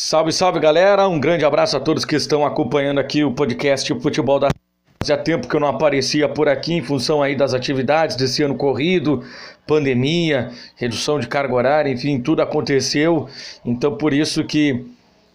Salve, salve galera! Um grande abraço a todos que estão acompanhando aqui o podcast Futebol da Fazia tempo que eu não aparecia por aqui em função aí das atividades desse ano corrido, pandemia, redução de carga horária, enfim, tudo aconteceu. Então por isso que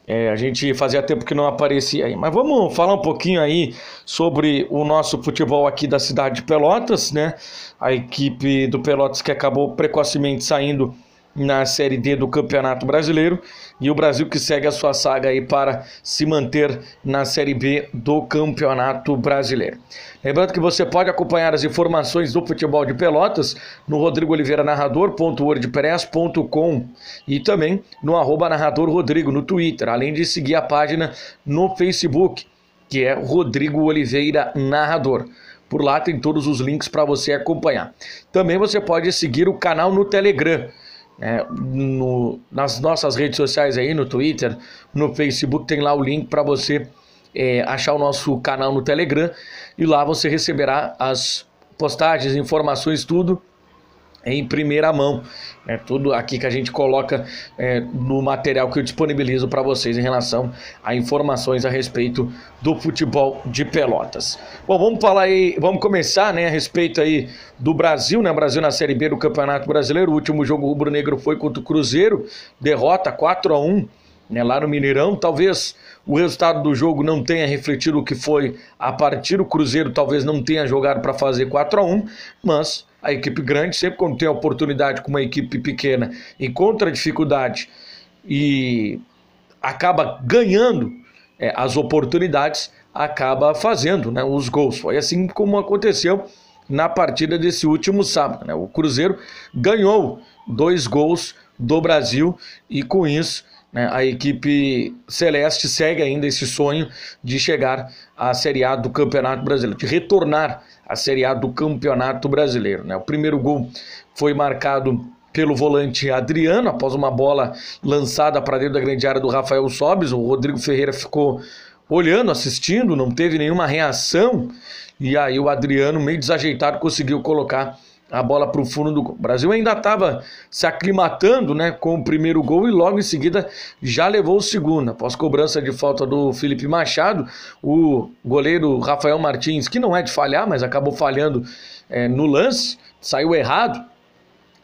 é, a gente fazia tempo que não aparecia aí. Mas vamos falar um pouquinho aí sobre o nosso futebol aqui da cidade de Pelotas, né? A equipe do Pelotas que acabou precocemente saindo na Série D do Campeonato Brasileiro e o Brasil que segue a sua saga aí para se manter na Série B do Campeonato Brasileiro. Lembrando que você pode acompanhar as informações do futebol de Pelotas no Rodrigo Oliveira narrador.wordpress.com e também no arroba narrador Rodrigo no Twitter, além de seguir a página no Facebook, que é Rodrigo Oliveira Narrador. Por lá tem todos os links para você acompanhar. Também você pode seguir o canal no Telegram é, no, nas nossas redes sociais aí, no Twitter, no Facebook, tem lá o link para você é, achar o nosso canal no Telegram. E lá você receberá as postagens, informações, tudo em primeira mão. É tudo aqui que a gente coloca é, no material que eu disponibilizo para vocês em relação a informações a respeito do futebol de Pelotas. Bom, vamos falar aí, vamos começar, né, a respeito aí do Brasil, né, Brasil na Série B do Campeonato Brasileiro. O último jogo rubro-negro foi contra o Cruzeiro, derrota 4 a 1 né, lá no Mineirão. Talvez o resultado do jogo não tenha refletido o que foi a partir. O Cruzeiro talvez não tenha jogado para fazer 4 a 1 mas a equipe grande, sempre quando tem a oportunidade com uma equipe pequena, encontra dificuldade e acaba ganhando é, as oportunidades, acaba fazendo né, os gols. Foi assim como aconteceu na partida desse último sábado. Né? O Cruzeiro ganhou dois gols do Brasil e com isso a equipe celeste segue ainda esse sonho de chegar à Série A do Campeonato Brasileiro, de retornar a Série A do Campeonato Brasileiro. Né? O primeiro gol foi marcado pelo volante Adriano, após uma bola lançada para dentro da grande área do Rafael Sobes. O Rodrigo Ferreira ficou olhando, assistindo, não teve nenhuma reação. E aí o Adriano, meio desajeitado, conseguiu colocar a bola para o fundo do gol. O Brasil ainda estava se aclimatando né, com o primeiro gol e logo em seguida já levou o segundo. Após cobrança de falta do Felipe Machado, o goleiro Rafael Martins, que não é de falhar, mas acabou falhando é, no lance, saiu errado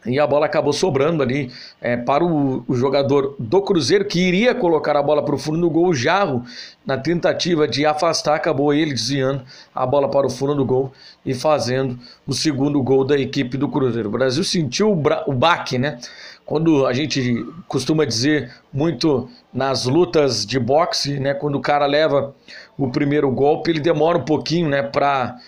e a bola acabou sobrando ali é, para o, o, jogador do Cruzeiro que iria colocar a bola para o fundo do gol. O Jarro, na tentativa de afastar, acabou ele desviando a bola para o fundo do gol e fazendo o segundo gol da equipe do Cruzeiro. O Brasil sentiu o, o baque, né? Quando a gente costuma dizer muito nas lutas de boxe, né? Quando o cara leva o primeiro golpe, ele demora um pouquinho, né? Para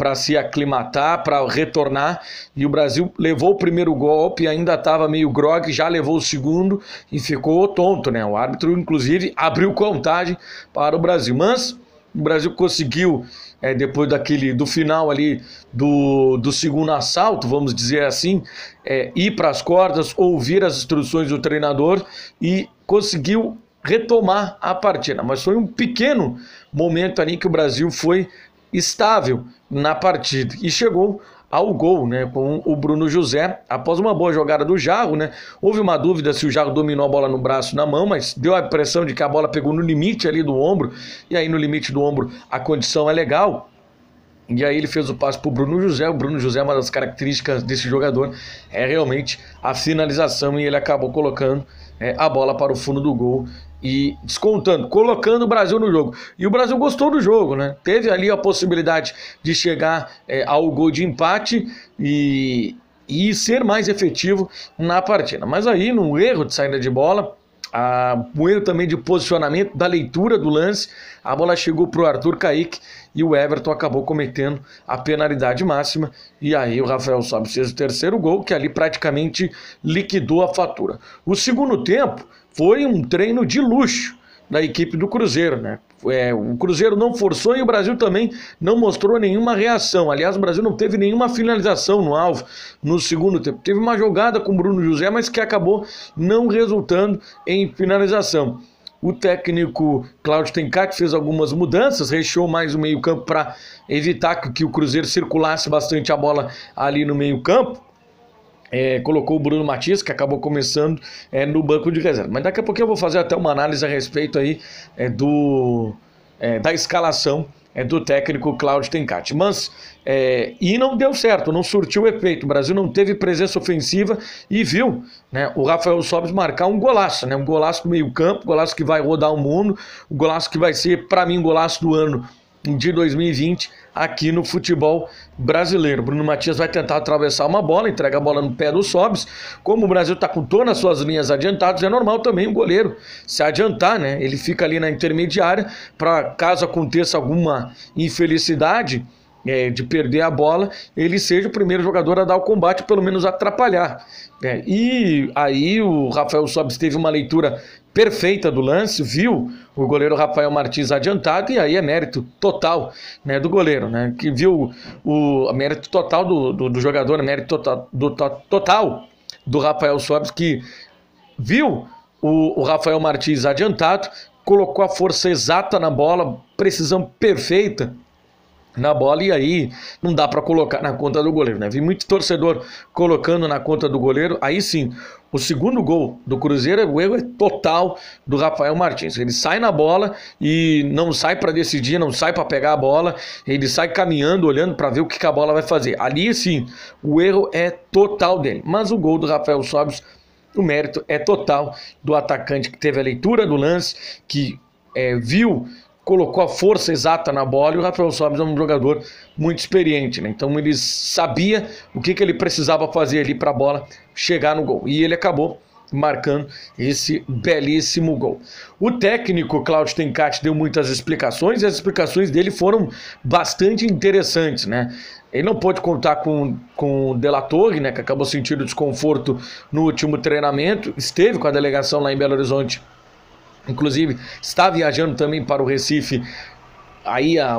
para se aclimatar, para retornar. E o Brasil levou o primeiro golpe, ainda estava meio grog, já levou o segundo e ficou tonto, né? O árbitro, inclusive, abriu contagem para o Brasil. Mas o Brasil conseguiu, é, depois daquele do final ali do, do segundo assalto, vamos dizer assim, é, ir para as cordas, ouvir as instruções do treinador e conseguiu retomar a partida. Mas foi um pequeno momento ali que o Brasil foi estável na partida. E chegou ao gol, né, com o Bruno José, após uma boa jogada do Jarro, né, houve uma dúvida se o Jarro dominou a bola no braço, na mão, mas deu a impressão de que a bola pegou no limite ali do ombro, e aí no limite do ombro a condição é legal, e aí ele fez o passe para o Bruno José. O Bruno José, uma das características desse jogador. É realmente a finalização e ele acabou colocando é, a bola para o fundo do gol e descontando, colocando o Brasil no jogo. E o Brasil gostou do jogo, né? Teve ali a possibilidade de chegar é, ao gol de empate e, e ser mais efetivo na partida. Mas aí, num erro de saída de bola, a, um erro também de posicionamento, da leitura do lance, a bola chegou para o Arthur Kaique e o Everton acabou cometendo a penalidade máxima. E aí o Rafael sobe fez o terceiro gol, que ali praticamente liquidou a fatura. O segundo tempo foi um treino de luxo da equipe do Cruzeiro, né? É, o Cruzeiro não forçou e o Brasil também não mostrou nenhuma reação. Aliás, o Brasil não teve nenhuma finalização no alvo no segundo tempo. Teve uma jogada com o Bruno José, mas que acabou não resultando em finalização. O técnico Cláudio Tencati fez algumas mudanças, recheou mais o meio-campo para evitar que o Cruzeiro circulasse bastante a bola ali no meio-campo. É, colocou o Bruno Matias, que acabou começando é, no banco de reserva. Mas daqui a pouco eu vou fazer até uma análise a respeito aí é, do, é, da escalação é, do técnico Cláudio Tencati. Mas, é, e não deu certo, não surtiu efeito. O Brasil não teve presença ofensiva e viu né, o Rafael Sobis marcar um golaço, né, um golaço do meio campo, golaço que vai rodar o mundo, um golaço que vai ser, para mim, um golaço do ano de 2020 aqui no futebol brasileiro. Bruno Matias vai tentar atravessar uma bola, entrega a bola no pé do Sobs. Como o Brasil está com todas as suas linhas adiantadas, é normal também o goleiro se adiantar, né? Ele fica ali na intermediária para caso aconteça alguma infelicidade. É, de perder a bola, ele seja o primeiro jogador a dar o combate, pelo menos atrapalhar. É, e aí o Rafael Sobis teve uma leitura perfeita do lance, viu o goleiro Rafael Martins adiantado e aí é mérito total né, do goleiro, né, que viu o mérito total do, do, do jogador, né, mérito total do, total do Rafael Sobis que viu o, o Rafael Martins adiantado, colocou a força exata na bola, precisão perfeita na bola e aí não dá para colocar na conta do goleiro, né? Vi muito torcedor colocando na conta do goleiro. Aí sim, o segundo gol do Cruzeiro, o erro é total do Rafael Martins. Ele sai na bola e não sai para decidir, não sai para pegar a bola, ele sai caminhando, olhando para ver o que, a bola vai fazer. Ali sim, o erro é total dele. Mas o gol do Rafael Sobis, o mérito é total do atacante que teve a leitura do lance, que é, viu colocou a força exata na bola e o Rafael Sobis é um jogador muito experiente, né? Então ele sabia o que, que ele precisava fazer ali para a bola chegar no gol. E ele acabou marcando esse belíssimo gol. O técnico Claudio Tencati deu muitas explicações e as explicações dele foram bastante interessantes, né? Ele não pôde contar com, com o Della Torre, né, que acabou sentindo desconforto no último treinamento, esteve com a delegação lá em Belo Horizonte Inclusive, está viajando também para o Recife. Aí a,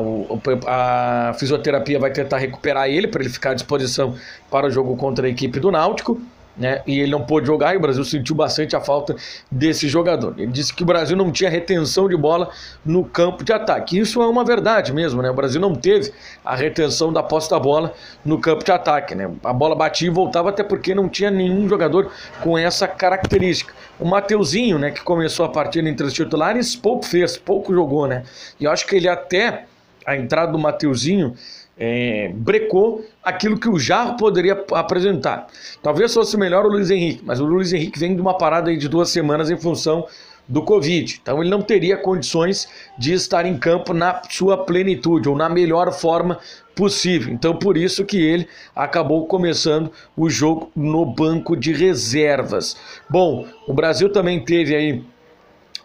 a fisioterapia vai tentar recuperar ele para ele ficar à disposição para o jogo contra a equipe do Náutico né? E ele não pôde jogar e o Brasil sentiu bastante a falta desse jogador. Ele disse que o Brasil não tinha retenção de bola no campo de ataque. Isso é uma verdade mesmo, né? O Brasil não teve a retenção da posse da bola no campo de ataque, né? A bola batia e voltava até porque não tinha nenhum jogador com essa característica. O Mateuzinho, né, que começou a partida entre os titulares, pouco fez, pouco jogou, né? E eu acho que ele até a entrada do Mateuzinho é, brecou aquilo que o Jarro poderia apresentar. Talvez fosse melhor o Luiz Henrique, mas o Luiz Henrique vem de uma parada de duas semanas em função do Covid. Então ele não teria condições de estar em campo na sua plenitude ou na melhor forma possível. Então por isso que ele acabou começando o jogo no banco de reservas. Bom, o Brasil também teve aí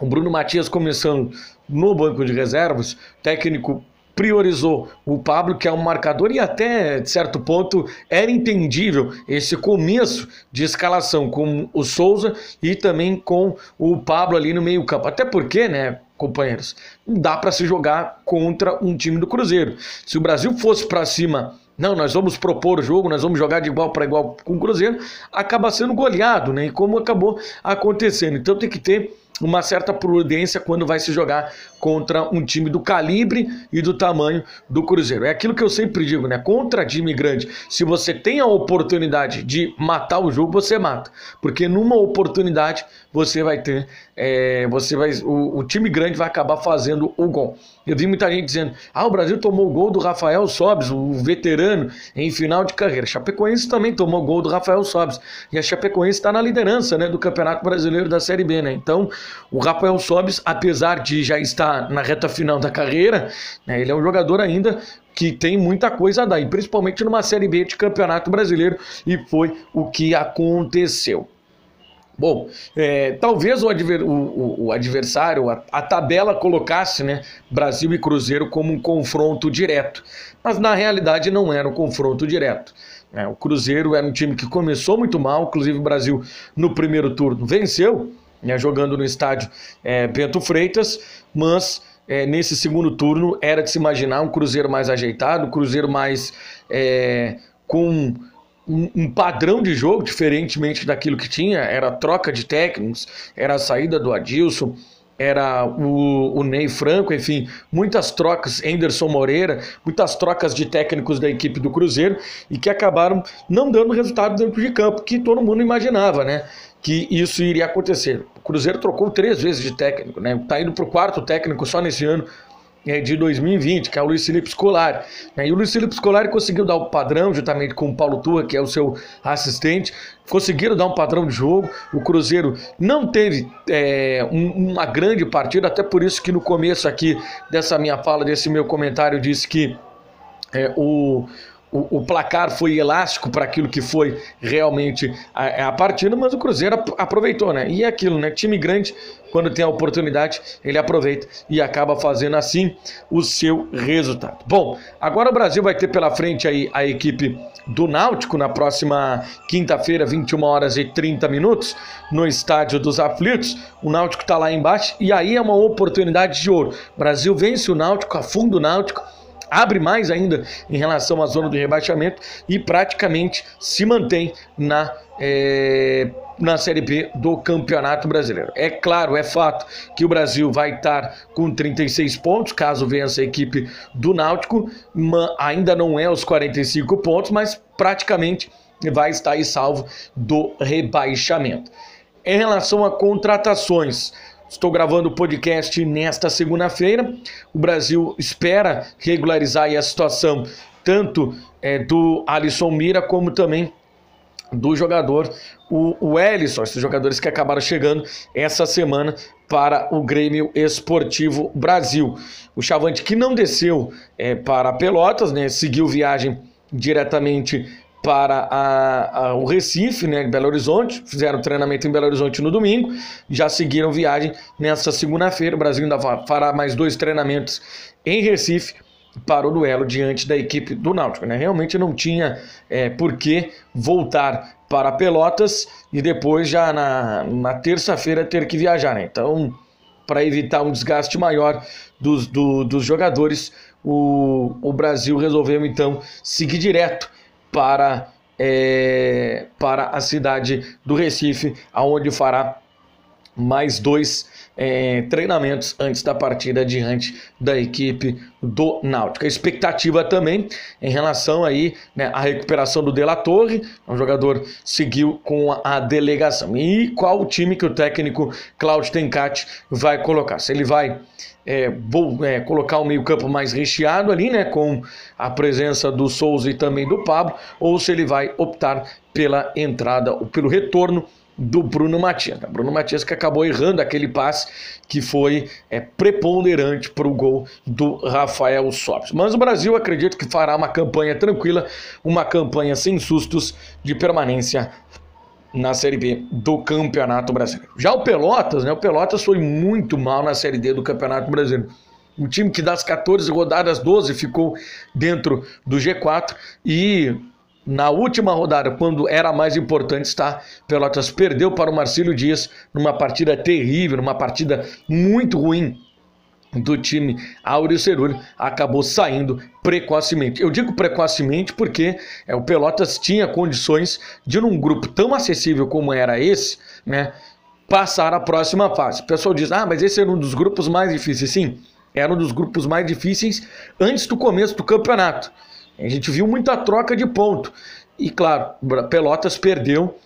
o Bruno Matias começando no banco de reservas, técnico priorizou o Pablo, que é um marcador, e até de certo ponto era entendível esse começo de escalação com o Souza e também com o Pablo ali no meio-campo. Até porque, né, companheiros, não dá para se jogar contra um time do Cruzeiro. Se o Brasil fosse para cima não, nós vamos propor o jogo, nós vamos jogar de igual para igual com o Cruzeiro, acaba sendo goleado, né? E como acabou acontecendo. Então tem que ter uma certa prudência quando vai se jogar contra um time do calibre e do tamanho do Cruzeiro. É aquilo que eu sempre digo, né? Contra time grande, se você tem a oportunidade de matar o jogo, você mata. Porque numa oportunidade você vai ter, é, você vai, o, o, time grande vai acabar fazendo o gol. Eu vi muita gente dizendo: ah, o Brasil tomou o gol do Rafael Sobes, o veterano, em final de carreira. Chapecoense também tomou o gol do Rafael Sobes. E a Chapecoense está na liderança né, do Campeonato Brasileiro da Série B, né? Então, o Rafael Sobes, apesar de já estar na reta final da carreira, né, ele é um jogador ainda que tem muita coisa a dar, e principalmente numa Série B de Campeonato Brasileiro, e foi o que aconteceu. Bom, é, talvez o, adver, o, o adversário, a, a, tabela colocasse né, Brasil e Cruzeiro como um confronto direto, mas na realidade não era um confronto direto. Né? O Cruzeiro era um time que começou muito mal, inclusive o Brasil no primeiro turno venceu, né, jogando no estádio é, Bento Freitas, mas é, nesse segundo turno era de se imaginar um Cruzeiro mais ajeitado, um Cruzeiro mais é, com um, um, padrão de jogo diferentemente daquilo que tinha, era a troca de técnicos, era a saída do Adilson, era o, o Ney Franco, enfim, muitas trocas, Anderson Moreira, muitas trocas de técnicos da equipe do Cruzeiro e que acabaram não dando resultado dentro de campo, que todo mundo imaginava, né? Que isso iria acontecer. O Cruzeiro trocou três vezes de técnico, né? Tá indo para o quarto técnico só nesse ano é, de 2020, que é o Luiz Felipe Scolari. Né? E o Luiz Felipe Scolari conseguiu dar o padrão, juntamente com o Paulo Turra, que é o seu assistente, conseguiram dar um padrão de jogo. O Cruzeiro não teve é, um, uma grande partida, até por isso que no começo aqui dessa minha fala, desse meu comentário, disse que é, o o, o placar foi elástico para aquilo que foi realmente a, a, partida, mas o Cruzeiro aproveitou, né? E é aquilo, né? Time grande, quando tem a oportunidade, ele aproveita e acaba fazendo assim o seu resultado. Bom, agora o Brasil vai ter pela frente aí a equipe do Náutico na próxima quinta-feira, 21 horas e 30 minutos, no estádio dos Aflitos. O Náutico está lá embaixo e aí é uma oportunidade de ouro. O Brasil vence o Náutico, afunda o Náutico abre mais ainda em relação à zona do rebaixamento e praticamente se mantém na, é, na Série B do Campeonato Brasileiro. É claro, é fato que o Brasil vai estar com 36 pontos, caso vença a equipe do Náutico, ainda não é os 45 pontos, mas praticamente vai estar aí salvo do rebaixamento. Em relação a contratações, Estou gravando o podcast nesta segunda-feira. O Brasil espera regularizar a situação tanto é, do Alisson Mira como também do jogador o, o Ellison, esses jogadores que acabaram chegando essa semana para o Grêmio Esportivo Brasil. O Chavante que não desceu é, para Pelotas, né, seguiu viagem diretamente para a, a, o Recife, né, Belo Horizonte, fizeram treinamento em Belo Horizonte no domingo, já seguiram viagem nesta segunda-feira. O Brasil ainda fará mais dois treinamentos em Recife para o duelo diante da equipe do Náutico. Né? Realmente não tinha é, por que voltar para Pelotas e depois já na, na terça-feira ter que viajar. Né? Então, para evitar um desgaste maior dos, do, dos jogadores, o, o Brasil resolveu então seguir direto para, é, para a cidade do Recife, aonde fará mais dois é, treinamentos antes da partida diante da equipe do Náutico. A expectativa também em relação aí né, à recuperação do De La Torre, um jogador seguiu com a delegação. E qual o time que o técnico Claudio Tencati vai colocar? Se ele vai é, vou é, colocar o meio-campo mais recheado ali, né? Com a presença do Souza e também do Pablo, ou se ele vai optar pela entrada ou pelo retorno do Bruno Matias. Né? Bruno Matias que acabou errando aquele passe que foi é, preponderante para o gol do Rafael Sobis. Mas o Brasil acredito que fará uma campanha tranquila, uma campanha sem sustos de permanência na Série B do Campeonato Brasileiro. Já o Pelotas, né? O Pelotas foi muito mal na Série D do Campeonato Brasileiro. Um time que das 14 rodadas, 12 ficou dentro do G4 e na última rodada, quando era mais importante estar, Pelotas perdeu para o Marcílio Dias numa partida terrível, numa partida muito ruim do time Áureo acabou saindo precocemente. Eu digo precocemente porque é, o Pelotas tinha condições de, num grupo tão acessível como era esse, né, passar a próxima fase. O pessoal diz, ah, mas esse era um dos grupos mais difíceis. Sim, era um dos grupos mais difíceis antes do começo do campeonato. A gente viu muita troca de ponto. E claro, Pelotas perdeu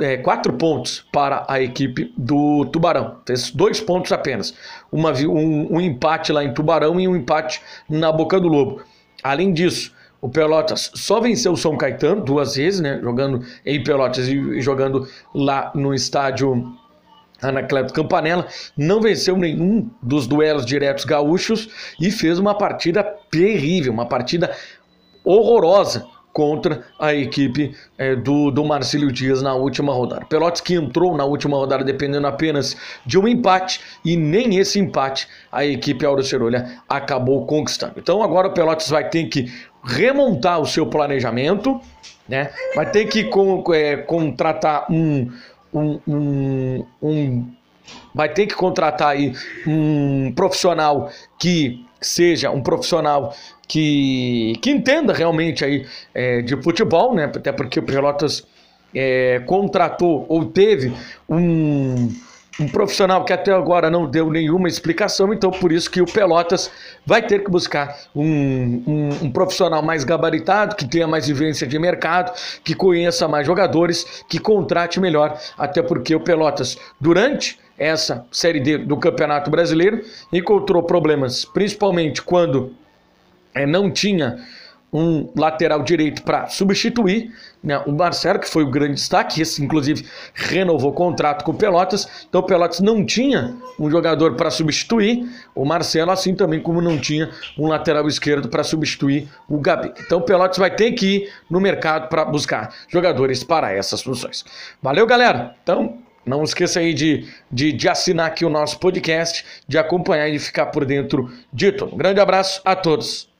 é, quatro pontos para a equipe do Tubarão. Esses dois pontos apenas. Uma, um, um empate lá em Tubarão e um empate na Boca do Lobo. Além disso, o Pelotas só venceu o São Caetano duas vezes, né? Jogando em Pelotas e jogando lá no estádio Anacleto Campanella. Não venceu nenhum dos duelos diretos gaúchos e fez uma partida terrível, uma partida horrorosa contra a equipe é, do, do Marcílio Dias na última rodada. Pelotas que entrou na última rodada dependendo apenas de um empate e nem esse empate a equipe Auro Cerolha acabou conquistando. Então agora o Pelotas vai ter que remontar o seu planejamento, né? vai ter que com, é, contratar um, um, um, um vai ter que contratar aí um profissional que seja um profissional que, que entenda realmente aí é, de futebol, né? Até porque o Pelotas é, contratou ou teve um, um profissional que até agora não deu nenhuma explicação, então por isso que o Pelotas vai ter que buscar um, um, um, profissional mais gabaritado, que tenha mais vivência de mercado, que conheça mais jogadores, que contrate melhor, até porque o Pelotas, durante essa Série D do Campeonato Brasileiro, encontrou problemas, principalmente quando é, não tinha um lateral direito para substituir né, o Marcelo, que foi o grande destaque, esse inclusive renovou o contrato com o Pelotas, então o Pelotas não tinha um jogador para substituir o Marcelo, assim também como não tinha um lateral esquerdo para substituir o Gabi. Então o Pelotas vai ter que ir no mercado para buscar jogadores para essas funções. Valeu, galera! Então não esqueça aí de, de, de, assinar aqui o nosso podcast, de acompanhar e de ficar por dentro de tudo. Um grande abraço a todos.